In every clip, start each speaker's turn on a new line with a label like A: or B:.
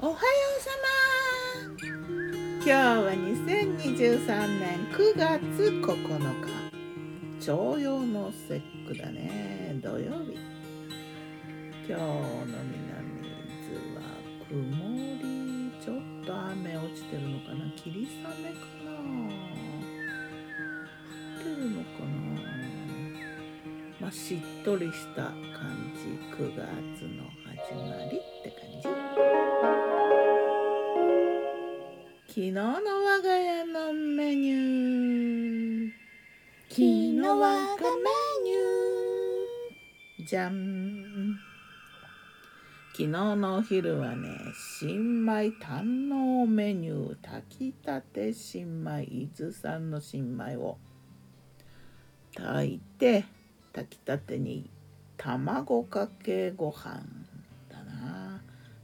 A: おはようさま今日は2023年9月9日朝陽の節句だね土曜日今日の南伊豆は曇りちょっと雨落ちてるのかな。霧雨かな降ってるのかな。まあしっとりした感じ9月の始まりって感じ。昨日の我が家のメニュー。昨日我がメニュー。じゃん昨日のお昼はね新米堪能メニュー。炊きたて新米伊豆産の新米を。炊いて炊きたてに卵かけご飯。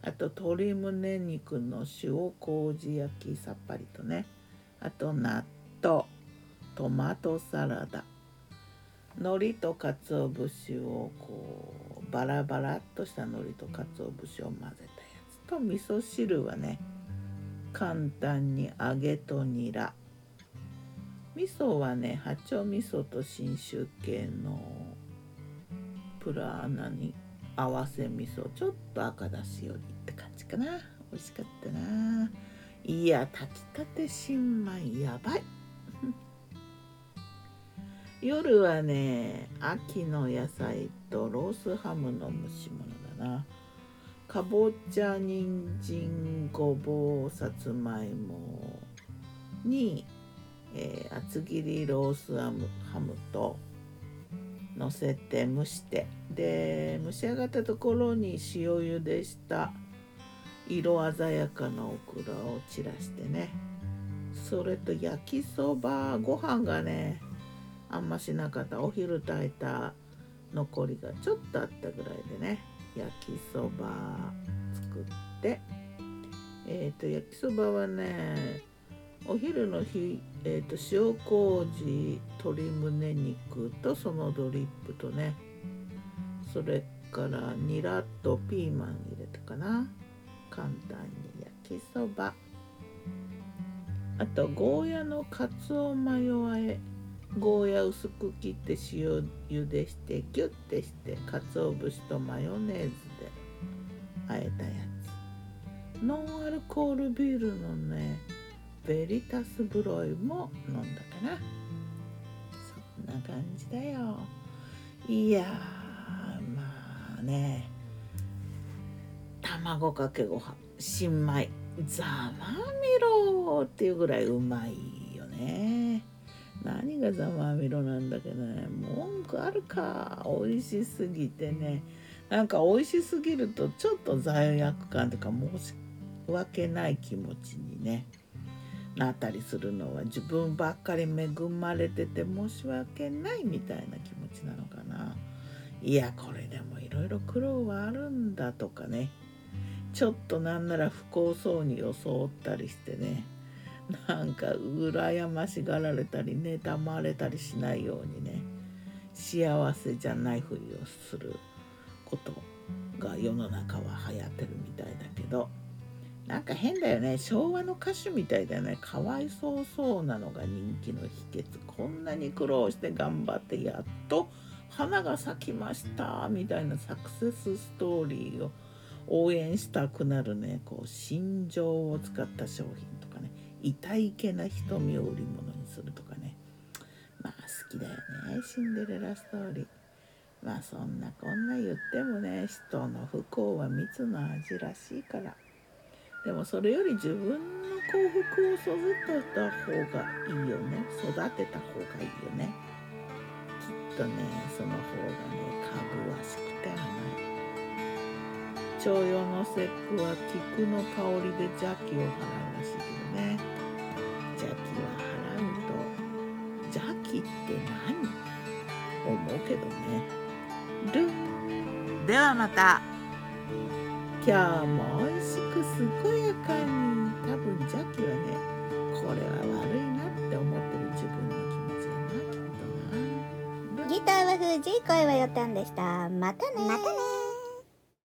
A: あと鶏胸肉の塩麹焼きさっぱりとね。あと納豆。トマトサラダ。海苔と鰹節をこうバラバラっとした海苔と鰹節を混ぜたやつと味噌汁はね簡単に揚げとニラ。味噌はね八丁味噌と信州系のプラーナに合わせ味噌ちょっと赤だしより。かな。美味しかったな。いや炊きたて新米やばい。夜はね秋の野菜とロースハムの蒸し物だな。かぼちゃ人参ごぼうさつまいもに、えー厚切りロースハムハムと乗せて蒸して。で蒸し上がったところに塩茹でした。色鮮やかなオクラを散らしてね。それと焼きそばご飯がねあんましなかった。お昼炊いた残りがちょっとあったぐらいでね焼きそば作って。えっ、と焼きそばはねお昼の日、えー、と塩麹鶏胸肉とそのドリップとねそれからニラとピーマン入れたかな。簡単に焼きそば。あとゴーヤのかつおマヨ和え。ゴーヤ薄く切って塩茹でしてギュッてしてかつお節とマヨネーズで。和えたやつ。ノンアルコールビールのねベリタスブロイも飲んだかな。そんな感じだよ。いやまあね。卵かけご飯。新米。ざまみろっていうぐらいうまいよね。何がざまみろなんだけどね。文句あるか。美味しすぎてね。なんか美味しすぎるとちょっと罪悪感とか申し訳ない気持ちにね。なったりするのは。自分ばっかり恵まれてて申し訳ないみたいな気持ちなのかな。いやこれでもいろいろ苦労はあるんだとかね。ちょっとなんなら不幸そうに装ったりしてね。なんか羨ましがられたり妬まれたりしないようにね。幸せじゃないふりをすることが世の中は流行ってるみたいだけど。なんか変だよね。昭和の歌手みたいだよね。かわいそうそうなのが人気の秘訣。こんなに苦労して頑張ってやっと花が咲きましたみたいなサクセスストーリーを応援したくなるねこう心情を使った商品とかね痛いけな瞳を売り物にするとかね。まあ好きだよねシンデレラストーリー。まあそんなこんな言ってもね人の不幸は蜜の味らしいから。でもそれより自分の幸福を育てた方がいいよね。育てた方がいいよね。きっとねその方がねかぐわしくて甘い。徴用の節句は菊の香りで邪気を払うらしいけどね。邪気は払うと邪気って何？思うけどね。ルン。ではまた。今日も美味しく健やかに。多分邪気はねこれは悪いなって思ってる自分の気持ちだなきっとな。
B: ギターは藤井声はよったんでした。またね
C: またね